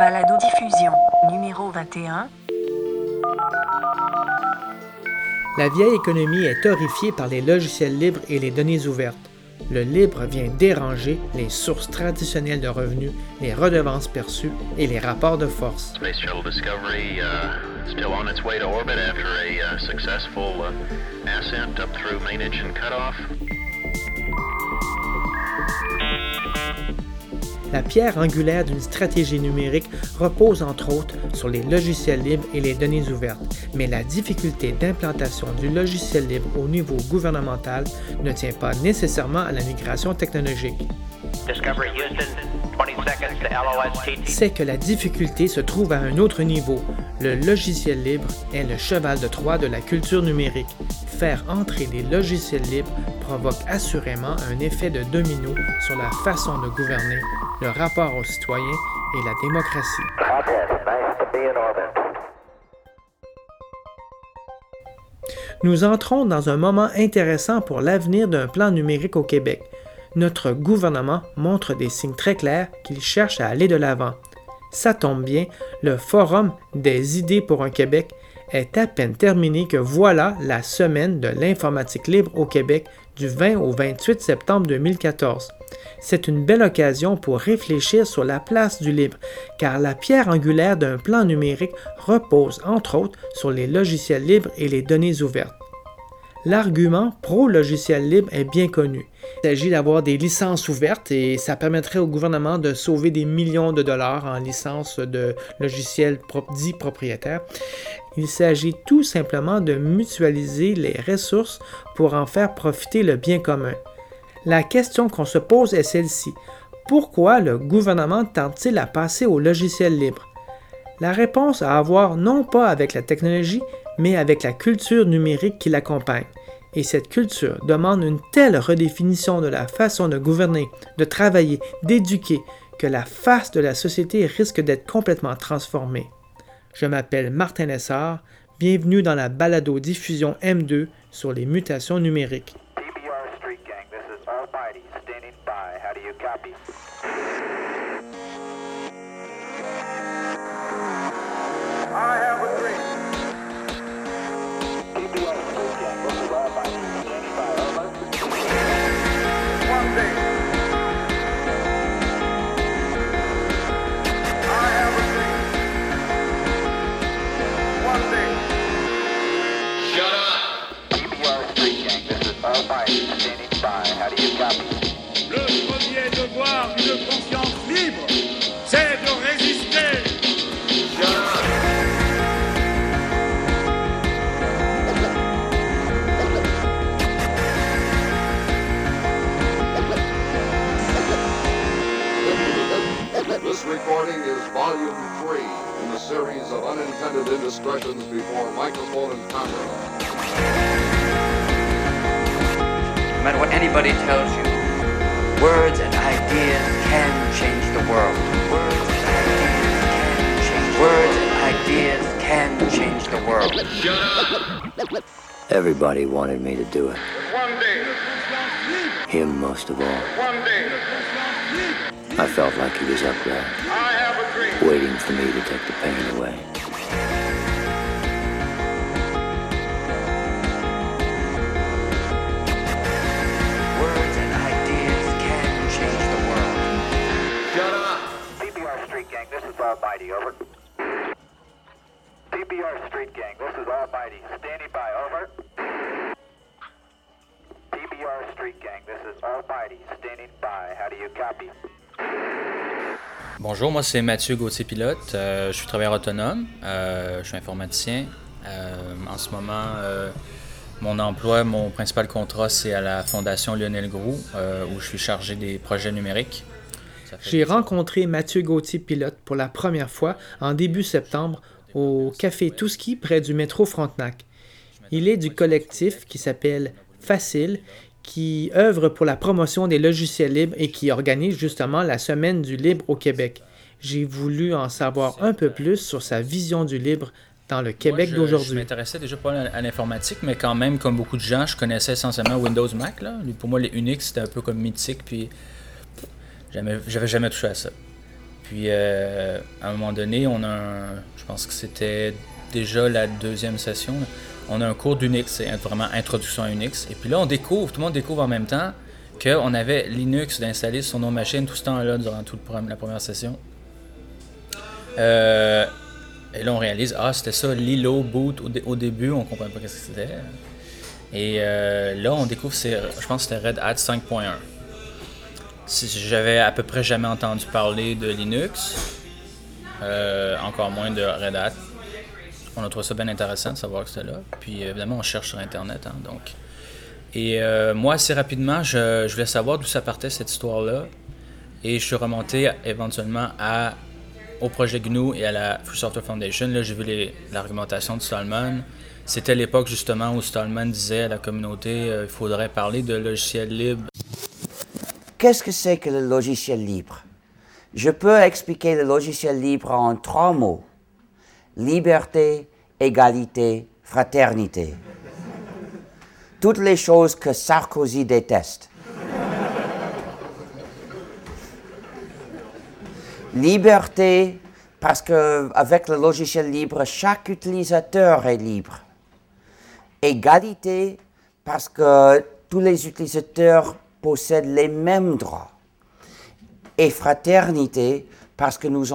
Balado-diffusion numéro 21. La vieille économie est horrifiée par les logiciels libres et les données ouvertes. Le libre vient déranger les sources traditionnelles de revenus, les redevances perçues et les rapports de force. La pierre angulaire d'une stratégie numérique repose entre autres sur les logiciels libres et les données ouvertes, mais la difficulté d'implantation du logiciel libre au niveau gouvernemental ne tient pas nécessairement à la migration technologique. Discovery Houston, 20 seconds to LOS C'est que la difficulté se trouve à un autre niveau. Le logiciel libre est le cheval de Troie de la culture numérique. Faire entrer les logiciels libres provoque assurément un effet de domino sur la façon de gouverner, le rapport aux citoyens et la démocratie. Nous entrons dans un moment intéressant pour l'avenir d'un plan numérique au Québec. Notre gouvernement montre des signes très clairs qu'il cherche à aller de l'avant. Ça tombe bien, le Forum des idées pour un Québec est à peine terminé que voilà la semaine de l'informatique libre au Québec du 20 au 28 septembre 2014. C'est une belle occasion pour réfléchir sur la place du libre, car la pierre angulaire d'un plan numérique repose entre autres sur les logiciels libres et les données ouvertes. L'argument pro-logiciel libre est bien connu. Il s'agit d'avoir des licences ouvertes et ça permettrait au gouvernement de sauver des millions de dollars en licences de logiciels dits propriétaires. Il s'agit tout simplement de mutualiser les ressources pour en faire profiter le bien commun. La question qu'on se pose est celle-ci. Pourquoi le gouvernement tente-t-il à passer au logiciel libre? La réponse a à voir non pas avec la technologie, mais avec la culture numérique qui l'accompagne. Et cette culture demande une telle redéfinition de la façon de gouverner, de travailler, d'éduquer, que la face de la société risque d'être complètement transformée. Je m'appelle Martin Lessard, bienvenue dans la balado-diffusion M2 sur les mutations numériques. everything. Series of unintended indiscretions before microphone and camera. No matter what anybody tells you, words and ideas can change the world. Words and ideas can change. Words and ideas can change the world. Everybody wanted me to do it. One day, Him most of all. one day, I felt like he was up there, I have a dream. Waiting for me to take the pain away. Words and ideas can change the world. Shut up! DBR Street Gang, this is Almighty, over. DBR Street Gang, this is Almighty, standing by, over. DBR Street Gang, this is Almighty, standing by. How do you copy? Bonjour, moi c'est Mathieu Gauthier-Pilote. Euh, je suis travailleur autonome. Euh, je suis informaticien. Euh, en ce moment, mon emploi, mon principal contrat, c'est à la Fondation Lionel Groux, où je suis chargé des projets numériques. J'ai rencontré Mathieu Gauthier Pilote pour la première fois en début septembre au Café Touski près du métro Frontenac. Il est du collectif qui s'appelle Facile, qui œuvre pour la promotion des logiciels libres et qui organise justement la Semaine du libre au Québec. J'ai voulu en savoir un peu plus sur sa vision du libre dans le Québec Moi, je- d'aujourd'hui. m'intéressais déjà pas à à l'informatique, mais quand même, comme beaucoup de gens, je connaissais essentiellement Windows Mac. Là. Pour moi, les Unix, c'était un peu comme mythique, puis j'avais jamais touché à ça. Puis euh, à un moment donné, on a un, je pense que c'était déjà la deuxième session, là. On a un cours d'Unix, c'est vraiment introduction à Unix. Et puis là, on découvre, tout le monde découvre en même temps qu'on avait Linux d'installer sur nos machines tout ce temps-là durant toute la première session. Euh, et là, on réalise, ah, c'était ça, Lilo boot au, dé- au début, on comprenait pas ce que c'était. Et euh, là, on découvre, je pense que c'était Red Hat 5.1. Si J'avais à peu près jamais entendu parler de Linux, euh, encore moins de Red Hat. On a trouvé ça bien intéressant de savoir que c'était là. Puis évidemment, on cherche sur Internet. hein, donc. Et euh, moi, assez rapidement, je, voulais savoir d'où ça partait cette histoire-là. Et je suis remonté éventuellement au projet GNU et à la Free Software Foundation. Là, j'ai vu l'argumentation de Stallman. C'était l'époque justement où Stallman disait à la communauté euh, il faudrait parler de logiciels libres. Qu'est-ce que c'est que le logiciel libre? Je peux expliquer le logiciel libre en trois mots. Liberté, égalité, fraternité. Toutes les choses que Sarkozy déteste. Liberté, parce que avec le logiciel libre, chaque utilisateur est libre. Égalité, parce que tous les utilisateurs possèdent les mêmes droits. Et fraternité, parce que nous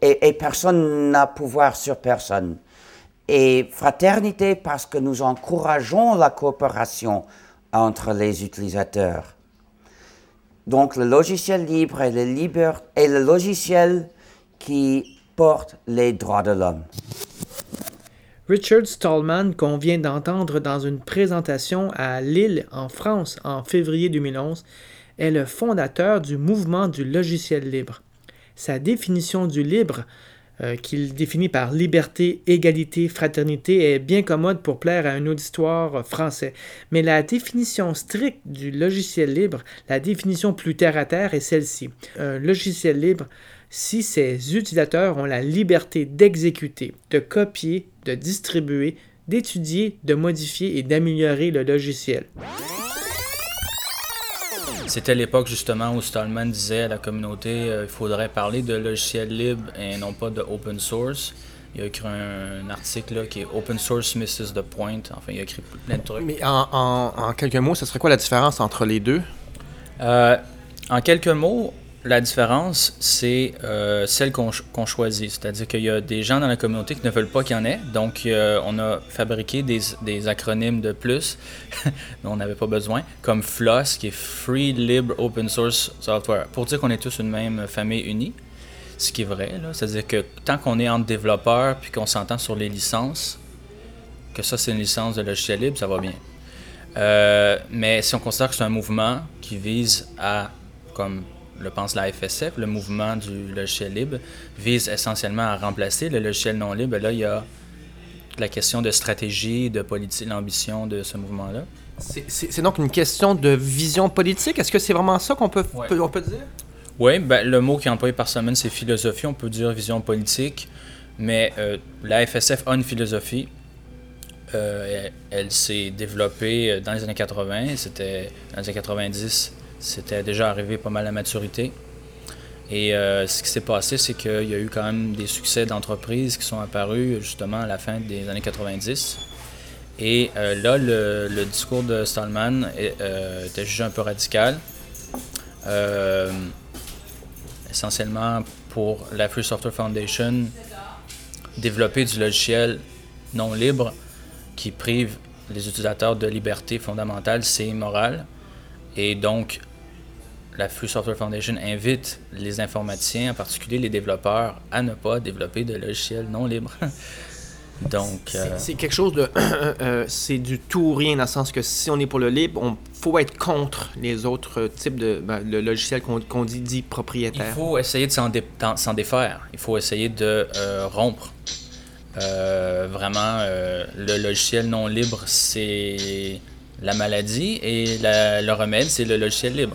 et, et personne n'a pouvoir sur personne. Et fraternité, parce que nous encourageons la coopération entre les utilisateurs. Donc le logiciel libre est le logiciel qui porte les droits de l'homme. Richard Stallman, qu'on vient d'entendre dans une présentation à Lille, en France, en février 2011, est le fondateur du mouvement du logiciel libre. Sa définition du libre, euh, qu'il définit par liberté, égalité, fraternité, est bien commode pour plaire à un auditoire français. Mais la définition stricte du logiciel libre, la définition plus terre-à-terre est celle-ci. Un logiciel libre, si ses utilisateurs ont la liberté d'exécuter, de copier, de distribuer, d'étudier, de modifier et d'améliorer le logiciel. C'était l'époque justement où Stallman disait à la communauté euh, il faudrait parler de logiciels libres et non pas de open source. Il a écrit un, article là, qui est Open Source Misses the Point. Enfin, il a écrit plein de trucs. Mais en, en- en quelques mots, ce serait quoi la différence entre les deux? Euh, en quelques mots, la différence, c'est euh, celle qu'on ch- qu'on choisit. C'est-à-dire qu'il y a des gens dans la communauté qui ne veulent pas qu'il y en ait. Donc, euh, on a fabriqué des, acronymes de plus dont on n'avait pas besoin, comme FLOSS, qui est Free Libre Open Source Software, pour dire qu'on est tous une même famille unie. Ce qui est vrai. C'est-à-dire que tant qu'on est entre développeurs puis qu'on s'entend sur les licences, que ça c'est une licence de logiciel libre, ça va bien. Euh, mais si on considère que c'est un mouvement qui vise à, comme le pense la FSF, le mouvement du logiciel libre, vise essentiellement à remplacer le logiciel non libre, là, il y a la question de stratégie, de politique, l'ambition de ce mouvement-là. C'est- donc une question de vision politique? Est-ce que c'est vraiment ça qu'on peut, peut- on peut dire? Oui, ben, le mot qui est employé par semaine, c'est philosophie. On peut dire vision politique, mais euh, la FSF a une philosophie. Euh, elle elle s'est développée euh, dans les années 80. C'était dans les années 90, c'était déjà arrivé pas mal à maturité. Et euh, ce qui s'est passé, c'est qu'il y a eu quand même des succès d'entreprises qui sont apparus justement à la fin des années 90. Et euh, là, le, discours de Stallman euh, était jugé un peu radical. Essentiellement pour la Free Software Foundation, développer du logiciel non libre qui prive les utilisateurs de liberté fondamentale, c'est immoral. Et donc, la Free Software Foundation invite les informaticiens, en particulier les développeurs, à ne pas développer de logiciels non libres. donc, C'est- euh, C'est quelque chose de. euh, c'est du tout ou rien, dans le sens que si on est pour le libre, on faut être contre les autres types de ben, le logiciel qu'on dit, dit Il faut essayer de s'en dé- défaire. Il faut essayer de euh, rompre. Euh, vraiment, euh, le logiciel non libre, c'est la maladie et la- le remède, c'est le logiciel libre.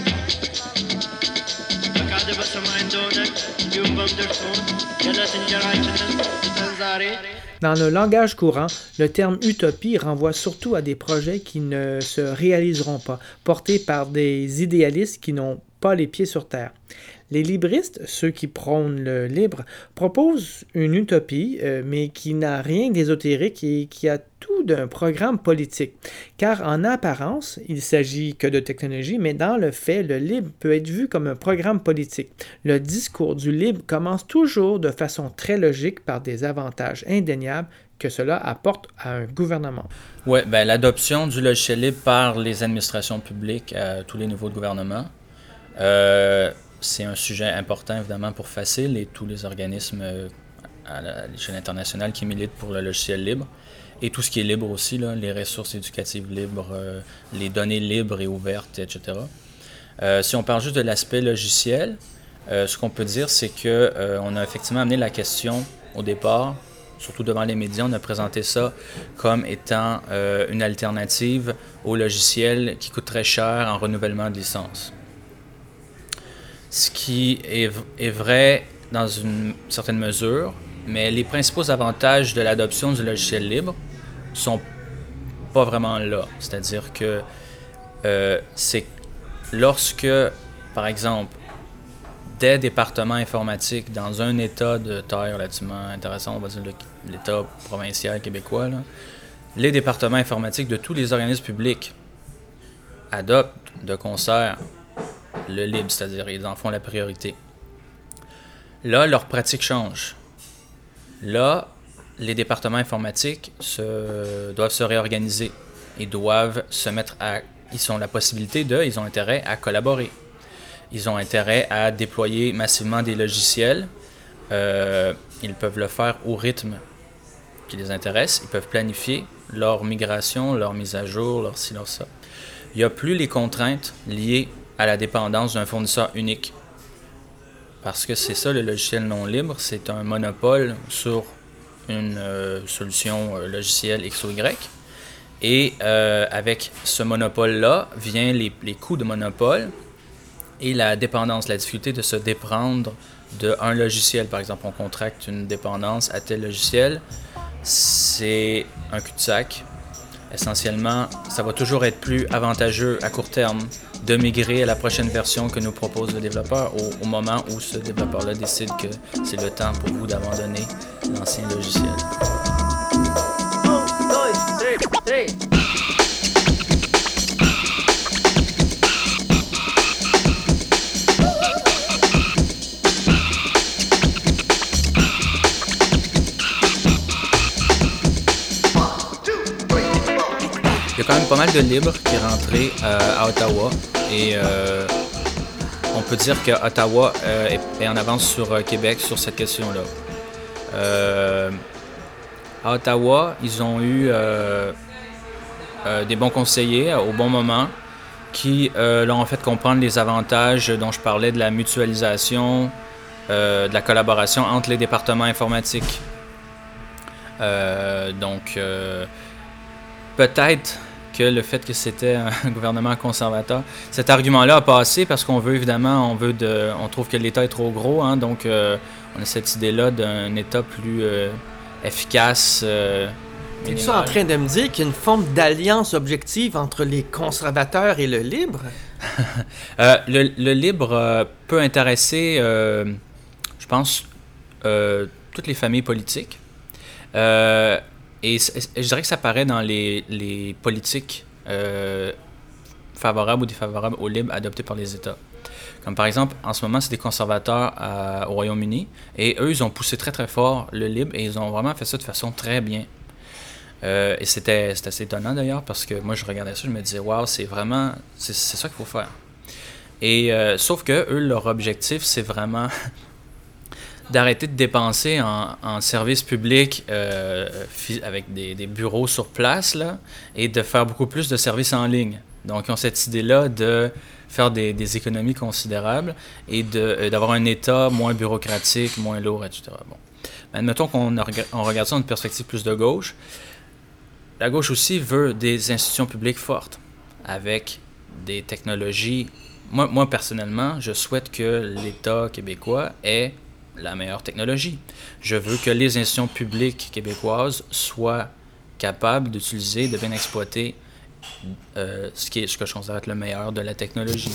Dans le langage courant, le terme utopie renvoie surtout à des projets qui ne se réaliseront pas, portés par des idéalistes qui n'ont pas les pieds sur terre. Les libristes, ceux qui prônent le libre, proposent une utopie, euh, mais qui n'a rien d'ésotérique et qui a d'un programme politique. Car en apparence, il s'agit que de technologie, mais dans le fait, le libre peut être vu comme un programme politique. Le discours du libre commence toujours de façon très logique par des avantages indéniables que cela apporte à un gouvernement. Oui, ben, l'adoption du logiciel libre par les administrations publiques à tous les niveaux de gouvernement, euh, c'est un sujet important évidemment pour Facile et tous les organismes euh, à l'échelle internationale qui militent pour le logiciel libre. Et tout ce qui est libre aussi, les ressources éducatives libres, euh, les données libres et ouvertes, etc. Euh, si on parle juste de l'aspect logiciel, euh, ce qu'on peut dire, c'est que on a effectivement amené la question au départ, surtout devant les médias, on a présenté ça comme étant une alternative au logiciel qui coûte très cher en renouvellement de licence. Ce qui est vrai dans une certaine mesure, mais les principaux avantages de l'adoption du logiciel libre sont pas vraiment là. C'est-à-dire que euh, c'est lorsque, par exemple, des départements informatiques dans un État de taille relativement intéressant, on va dire l'État provincial québécois, les départements informatiques de tous les organismes publics adoptent de concert le libre, c'est-à-dire ils en font la priorité. Là, leur pratique change. Là, les départements informatiques doivent se réorganiser. Ils doivent se mettre à... Ils ont la possibilité de, ils ont intérêt à collaborer. Ils ont intérêt à déployer massivement des logiciels. Euh, ils peuvent le faire au rythme qui les intéresse. Ils peuvent planifier leur migration, leur mise à jour, leur ci, leur ça. Il n'y a plus les contraintes liées à la dépendance d'un fournisseur unique. Parce que c'est ça le logiciel non libre, c'est un monopole sur une euh, solution euh, logicielle X ou Y. Et euh, avec ce monopole-là vient les, les coûts de monopole et la dépendance, la difficulté de se déprendre d'un logiciel. Par exemple, on contracte une dépendance à tel logiciel, c'est un cul-de-sac. Essentiellement, ça va toujours être plus avantageux à court terme de migrer à la prochaine version que nous propose le développeur au, moment où ce développeur-là décide que c'est le temps pour vous d'abandonner l'ancien logiciel. De libre qui est rentré euh, à Ottawa et euh, on peut dire que Ottawa euh, est, en avance sur Québec sur cette question-là. À Ottawa, ils ont eu des bons conseillers au bon moment qui euh, leur ont fait comprendre les avantages dont je parlais de la mutualisation, de la collaboration entre les départements informatiques. Donc, peut-être que le fait que c'était un gouvernement conservateur, cet argument-là a passé parce qu'on veut évidemment, on veut de, on trouve que l'État est trop gros, hein, donc euh, on a cette idée-là d'un État plus euh, efficace. Euh, Es-tu en train de me dire qu'il y a une forme d'alliance objective entre les conservateurs et le libre? Euh, le, le libre peut intéresser, je pense, toutes les familles politiques. Euh, et je dirais que ça paraît dans les, les politiques euh, favorables ou défavorables au libre adoptées par les États. Comme par exemple, en ce moment, c'est des conservateurs à- au Royaume-Uni. Et eux, ils ont poussé très très fort le libre et ils ont vraiment fait ça de façon très bien. Euh, et c'était assez étonnant d'ailleurs parce que moi je regardais ça, je me disais, waouh, c'est vraiment, c'est ça qu'il faut faire. Et euh, sauf que eux, leur objectif, c'est vraiment d'arrêter de dépenser en, services publics euh, avec des, bureaux sur place là, et de faire beaucoup plus de services en ligne. Donc, ils ont cette idée-là de faire des, économies considérables et euh, d'avoir un État moins bureaucratique, moins lourd, etc. Bon. Mais admettons qu'on on regarde ça d'une perspective plus de gauche. La gauche aussi veut des institutions publiques fortes, avec des technologies. Moi, moi, personnellement, je souhaite que l'État québécois ait la meilleure technologie. Je veux que les institutions publiques québécoises soient capables d'utiliser, de bien exploiter euh, ce, que je considère être le meilleur de la technologie.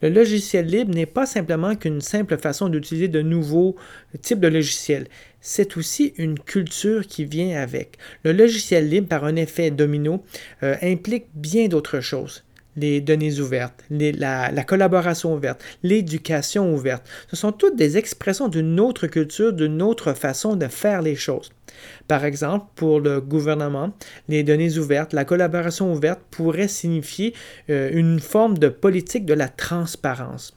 Le logiciel libre n'est pas simplement qu'une simple façon d'utiliser de nouveaux types de logiciels. C'est aussi une culture qui vient avec. Le logiciel libre, par un effet domino, euh, implique bien d'autres choses les données ouvertes, la, collaboration ouverte, l'éducation ouverte. Ce sont toutes des expressions d'une autre culture, d'une autre façon de faire les choses. Par exemple, pour le gouvernement, les données ouvertes, la collaboration ouverte pourrait signifier euh, une forme de politique de la transparence.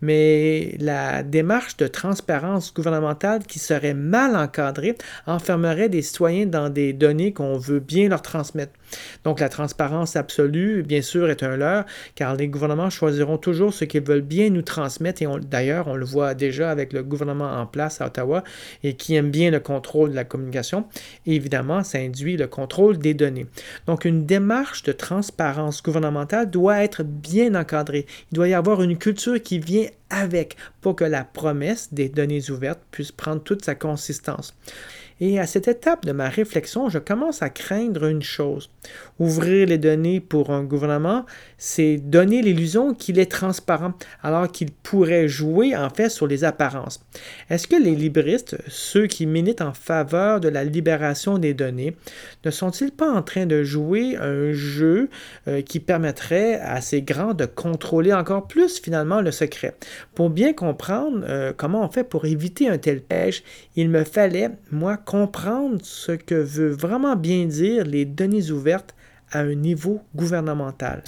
Mais la démarche de transparence gouvernementale qui serait mal encadrée enfermerait des citoyens dans des données qu'on veut bien leur transmettre. Donc la transparence absolue, bien sûr, est un leurre, car les gouvernements choisiront toujours ce qu'ils veulent bien nous transmettre, et d'ailleurs, on le voit déjà avec le gouvernement en place à Ottawa, et qui aime bien le contrôle de la communication. Évidemment, ça induit le contrôle des données. Donc une démarche de transparence gouvernementale doit être bien encadrée. Il doit y avoir une culture qui vient avec pour que la promesse des données ouvertes puisse prendre toute sa consistance. Et à cette étape de ma réflexion, je commence à craindre une chose. Ouvrir les données pour un gouvernement, c'est donner l'illusion qu'il est transparent, alors qu'il pourrait jouer en fait sur les apparences. Est-ce que les libristes, ceux qui militent en faveur de la libération des données, ne sont-ils pas en train de jouer un jeu euh, qui permettrait à ces grands de contrôler encore plus finalement le secret? Pour bien comprendre euh, comment on fait pour éviter un tel piège, il me fallait, moi, comprendre ce que veut vraiment bien dire les données ouvertes à un niveau gouvernemental.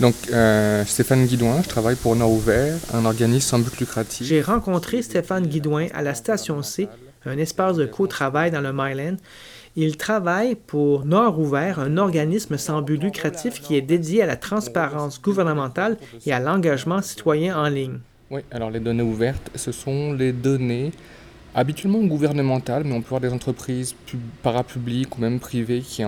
Donc, euh, Stéphane Guidouin, je travaille pour Nord Ouvert, un organisme sans but lucratif. J'ai rencontré Stéphane Guidouin à la station C, un espace de co-travail dans le Myland. Il travaille pour Nord Ouvert, un organisme sans but lucratif qui est dédié à la transparence gouvernementale et à l'engagement citoyen en ligne. Oui, alors les données ouvertes, ce sont les données habituellement gouvernementales, mais on peut avoir des entreprises parapubliques ou même privées qui,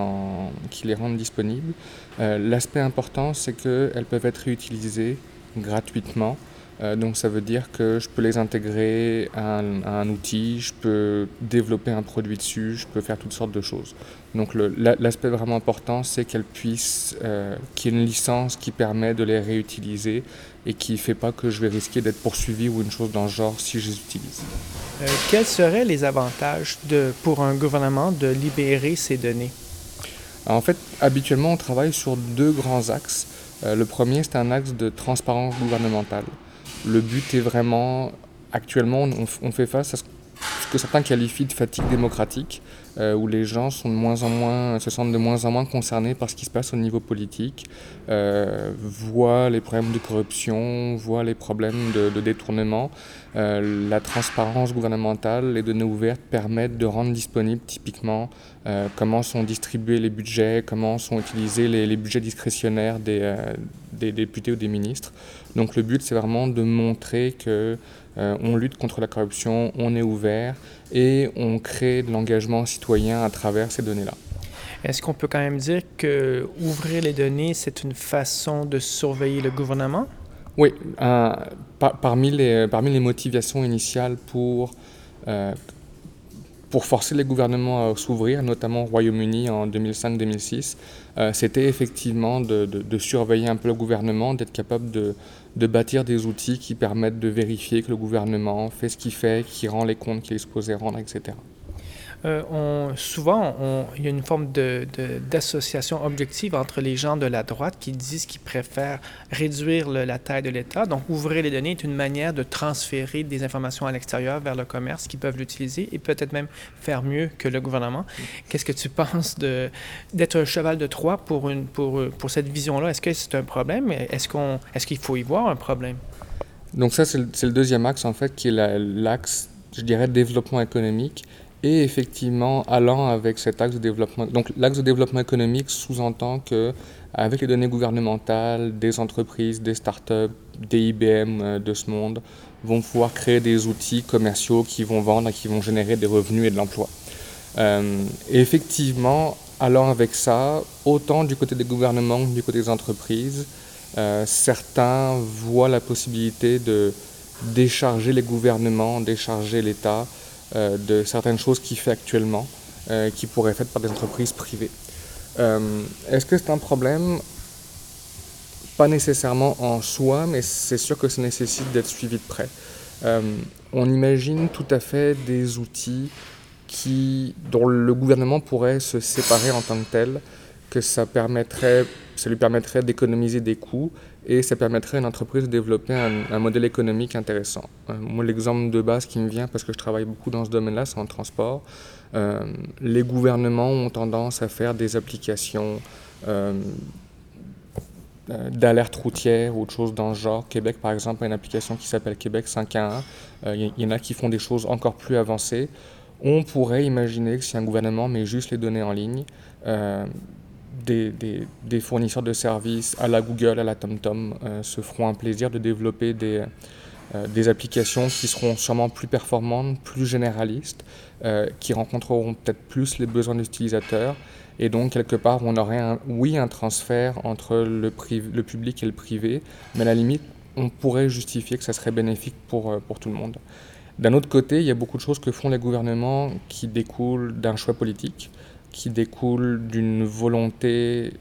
les rendent disponibles. Euh, L'aspect important, c'est qu'elles peuvent être réutilisées gratuitement. Euh, donc ça veut dire que je peux les intégrer à un, à un, outil, je peux développer un produit dessus, je peux faire toutes sortes de choses. Donc l'aspect la, vraiment important, c'est qu'elles puissent, euh, qu'il y ait une licence qui permet de les réutiliser et qui ne fait pas que je vais risquer d'être poursuivi ou une chose dans le genre si je les utilise. Euh, quels seraient les avantages de, pour un gouvernement de libérer ces données? En fait, habituellement, on travaille sur deux grands axes. Euh, le premier, c'est un axe de transparence gouvernementale. Le but est vraiment, actuellement, on, fait face à ce que certains qualifient de fatigue démocratique, euh, où les gens sont de moins en moins, se sentent de moins en moins concernés par ce qui se passe au niveau politique, euh, voient les problèmes de corruption, voient les problèmes de, détournement. Euh, la transparence gouvernementale, les données ouvertes permettent de rendre disponible typiquement euh, comment sont distribués les budgets, comment sont utilisés les, budgets discrétionnaires des, des, députés ou des ministres. Donc le but, c'est vraiment de montrer que on lutte contre la corruption, on est ouvert et on crée de l'engagement citoyen à travers ces données-là. Est-ce qu'on peut quand même dire que ouvrir les données, c'est une façon de surveiller le gouvernement? Oui, euh, par, parmi, les, parmi les motivations initiales pour, euh, pour forcer les gouvernements à s'ouvrir, notamment au Royaume-Uni en 2005-2006, euh, c'était effectivement de, de, de, surveiller un peu le gouvernement, d'être capable de, de bâtir des outils qui permettent de vérifier que le gouvernement fait ce qu'il fait, qu'il rend les comptes qu'il est supposé rendre, etc. Euh, souvent, il y a une forme d'association objective entre les gens de la droite qui disent qu'ils préfèrent réduire la taille de l'État. Donc, ouvrir les données est une manière de transférer des informations à l'extérieur vers le commerce qui peuvent l'utiliser et peut-être même faire mieux que le gouvernement. Qu'est-ce que tu penses d'être un cheval de Troie pour, cette vision-là? Est-ce que c'est un problème? Est-ce qu'il faut y voir un problème? Donc ça, c'est le, deuxième axe, en fait, qui est l'axe, je dirais, développement économique et effectivement allant avec cet axe de développement. Donc l'axe de développement économique sous-entend que avec les données gouvernementales, des entreprises, des startups, des IBM de ce monde vont pouvoir créer des outils commerciaux qui vont vendre et qui vont générer des revenus et de l'emploi. Euh, et effectivement, allant avec ça, autant du côté des gouvernements que du côté des entreprises, euh, certains voient la possibilité de décharger les gouvernements, décharger l'État euh, de certaines choses qu'il fait actuellement, euh, qui pourraient être faites par des entreprises privées. Est-ce que c'est un problème? Pas nécessairement en soi, mais c'est sûr que ça nécessite d'être suivi de près. on imagine tout à fait des outils qui, dont le gouvernement pourrait se séparer en tant que tel, que ça, permettrait, ça lui permettrait d'économiser des coûts et ça permettrait à une entreprise de développer un, modèle économique intéressant. Euh, moi, l'exemple de base qui me vient, parce que je travaille beaucoup dans ce domaine-là, c'est en transport. Euh, les gouvernements ont tendance à faire des applications euh, d'alerte routière ou autre chose dans le genre. Québec, par exemple, a une application qui s'appelle Québec 511. Il y en a qui font des choses encore plus avancées. On pourrait imaginer que si un gouvernement met juste les données en ligne, euh, des, des, fournisseurs de services à la Google, à la TomTom euh, se feront un plaisir de développer des, euh, des applications qui seront sûrement plus performantes, plus généralistes, qui rencontreront peut-être plus les besoins des utilisateurs. Et donc, quelque part, on aurait, un, oui, un transfert entre le, le public et le privé, mais à la limite, on pourrait justifier que ça serait bénéfique pour, pour tout le monde. D'un autre côté, il y a beaucoup de choses que font les gouvernements qui découlent d'un choix politique, qui découlent d'une volonté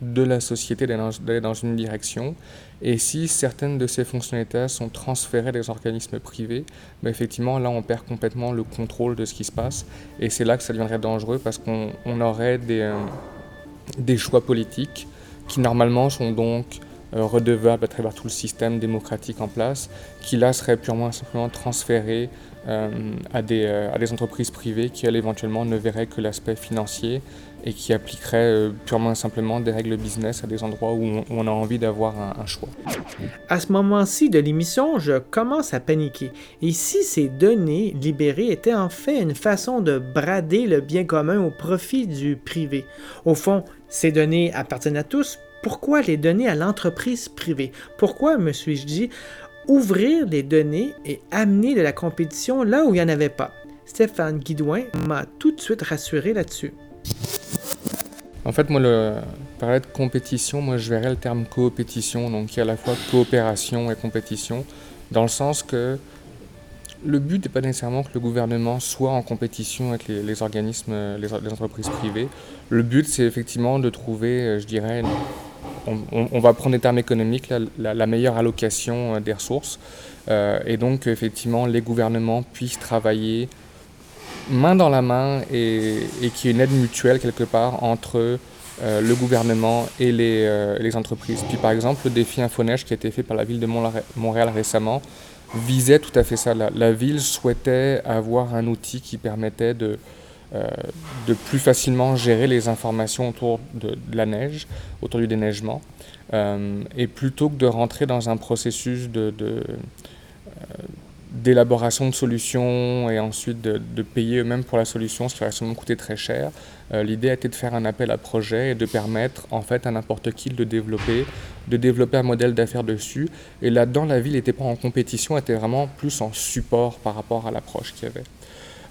de la société d'aller dans une direction. Et si certaines de ces fonctionnalités sont transférées des organismes privés, ben effectivement, là, on perd complètement le contrôle de ce qui se passe. Et c'est là que ça deviendrait dangereux parce qu'on aurait des, euh, des choix politiques qui, normalement, sont donc redevable à travers tout le système démocratique en place, qui là serait purement simplement transféré euh, à, des, euh, à, des, entreprises privées qui, elles, éventuellement, ne verraient que l'aspect financier et qui appliqueraient purement simplement des règles business à des endroits où on, a envie d'avoir un, choix. À ce moment-ci de l'émission, je commence à paniquer. Et si ces données libérées étaient en fait une façon de brader le bien commun au profit du privé? Au fond, ces données appartiennent à tous, pourquoi les donner à l'entreprise privée? Pourquoi, me suis-je dit, ouvrir les données et amener de la compétition là où il n'y en avait pas? Stéphane Guidouin m'a tout de suite rassuré là-dessus. En fait, moi, le parler de compétition, moi, je verrais le terme coopétition, donc qui est à la fois coopération et compétition, dans le sens que le but n'est pas nécessairement que le gouvernement soit en compétition avec les, organismes, les, entreprises privées. Le but, c'est effectivement de trouver, euh, je dirais, on, va prendre des termes économiques, la, meilleure allocation euh, des ressources. Euh, et donc, effectivement, les gouvernements puissent travailler main dans la main et, qu'il y ait une aide mutuelle quelque part entre le gouvernement et les, entreprises. Puis, par exemple, le défi Infoneige qui a été fait par la ville de Montréal récemment, visait tout à fait ça. La, ville souhaitait avoir un outil qui permettait de, euh, de plus facilement gérer les informations autour de, la neige, autour du déneigement. Euh, et plutôt que de rentrer dans un processus euh, d'élaboration de solutions et ensuite de, payer eux-mêmes pour la solution, ce qui aurait sûrement coûté très cher. Euh, l'idée a été de faire un appel à projet et de permettre en fait à n'importe qui de développer, de développer un modèle d'affaires dessus. Et là-dedans, la ville n'était pas en compétition, était vraiment plus en support par rapport à l'approche qu'il y avait.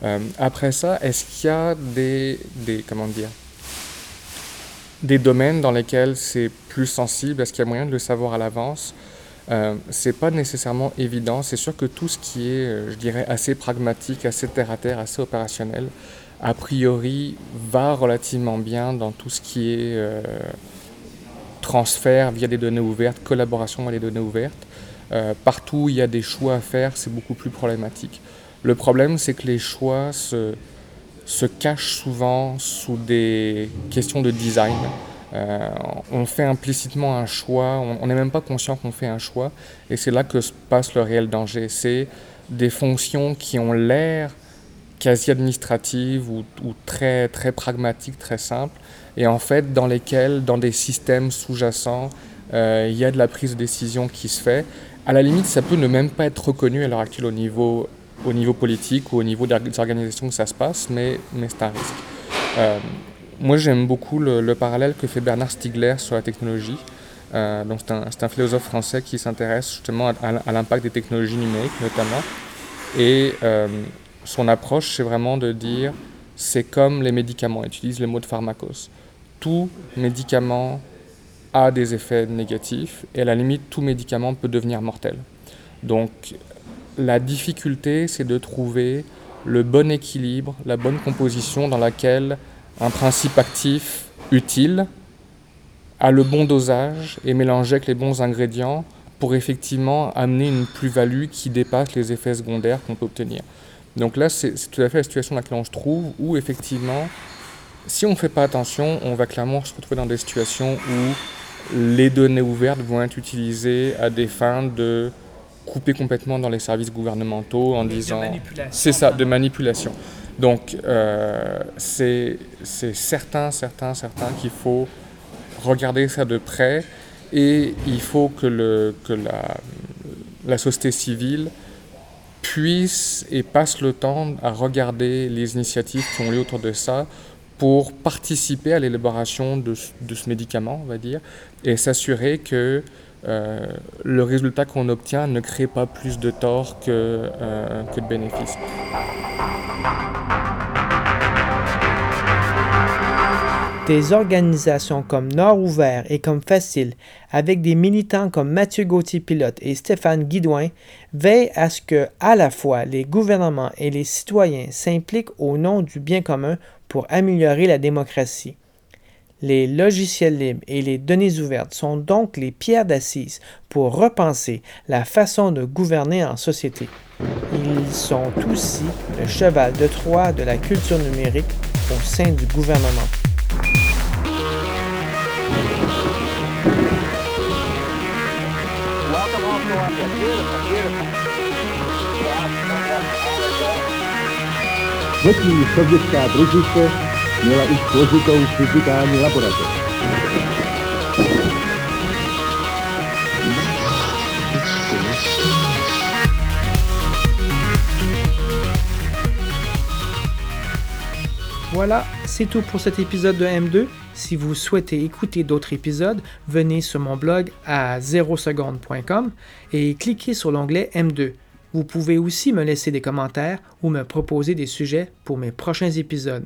Euh, après ça, est-ce qu'il y a des, des, comment dire, des domaines dans lesquels c'est plus sensible? Est-ce qu'il y a moyen de le savoir à l'avance? Euh, c'est pas nécessairement évident. C'est sûr que tout ce qui est, euh, je dirais, assez pragmatique, assez terre à terre, assez opérationnel, a priori va relativement bien dans tout ce qui est euh, transfert via des données ouvertes, collaboration avec des données ouvertes. partout où il y a des choix à faire, c'est beaucoup plus problématique. Le problème, c'est que les choix se, se cachent souvent sous des questions de design. Euh, on fait implicitement un choix, on n'est même pas conscient qu'on fait un choix, et c'est là que se passe le réel danger. C'est des fonctions qui ont l'air quasi administratives ou, très, très pragmatiques, très simples, et en fait dans lesquelles, dans des systèmes sous-jacents, euh, il y a de la prise de décision qui se fait. À la limite, ça peut ne même pas être reconnu à l'heure actuelle au niveau, au niveau politique ou au niveau des organisations que ça se passe, mais, mais c'est un risque. Euh, moi, j'aime beaucoup le, parallèle que fait Bernard Stiegler sur la technologie. Euh, donc, c'est un, un, philosophe français qui s'intéresse justement à, l'impact des technologies numériques, notamment. Et euh, son approche, c'est vraiment de dire c'est comme les médicaments, utilise le mot de pharmacos. Tout médicament a des effets négatifs et à la limite, tout médicament peut devenir mortel. Donc la difficulté, c'est de trouver le bon équilibre, la bonne composition dans laquelle un principe actif utile a le bon dosage et mélangé avec les bons ingrédients pour effectivement amener une plus-value qui dépasse les effets secondaires qu'on peut obtenir. Donc là, c'est tout à fait la situation dans laquelle on se trouve, où effectivement, si on ne fait pas attention, on va clairement se retrouver dans des situations où les données ouvertes vont être utilisées à des fins de couper complètement dans les services gouvernementaux en disant... C'est ça, de manipulation. Donc, euh, c'est certain, certain, certain qu'il faut regarder ça de près et il faut que, le, que la, la société civile puisse et passe le temps à regarder les initiatives qui ont lieu autour de ça pour participer à l'élaboration de, de, ce médicament, on va dire, et s'assurer que euh, le résultat qu'on obtient ne crée pas plus de tort que, euh, que de bénéfices. Des organisations comme Nord Ouvert et comme Facile, avec des militants comme Mathieu Gauthier-Pilote et Stéphane Guidouin, veillent à ce que, à la fois, les gouvernements et les citoyens s'impliquent au nom du bien commun pour améliorer la démocratie. Les logiciels libres et les données ouvertes sont donc les pierres d'assises pour repenser la façon de gouverner en société. Ils sont aussi le cheval de Troie de la culture numérique au sein du gouvernement. Voilà, c'est tout pour cet épisode de M2. Si vous souhaitez écouter d'autres épisodes, venez sur mon blog à 0seconde.com et cliquez sur l'onglet M2. Vous pouvez aussi me laisser des commentaires ou me proposer des sujets pour mes prochains épisodes.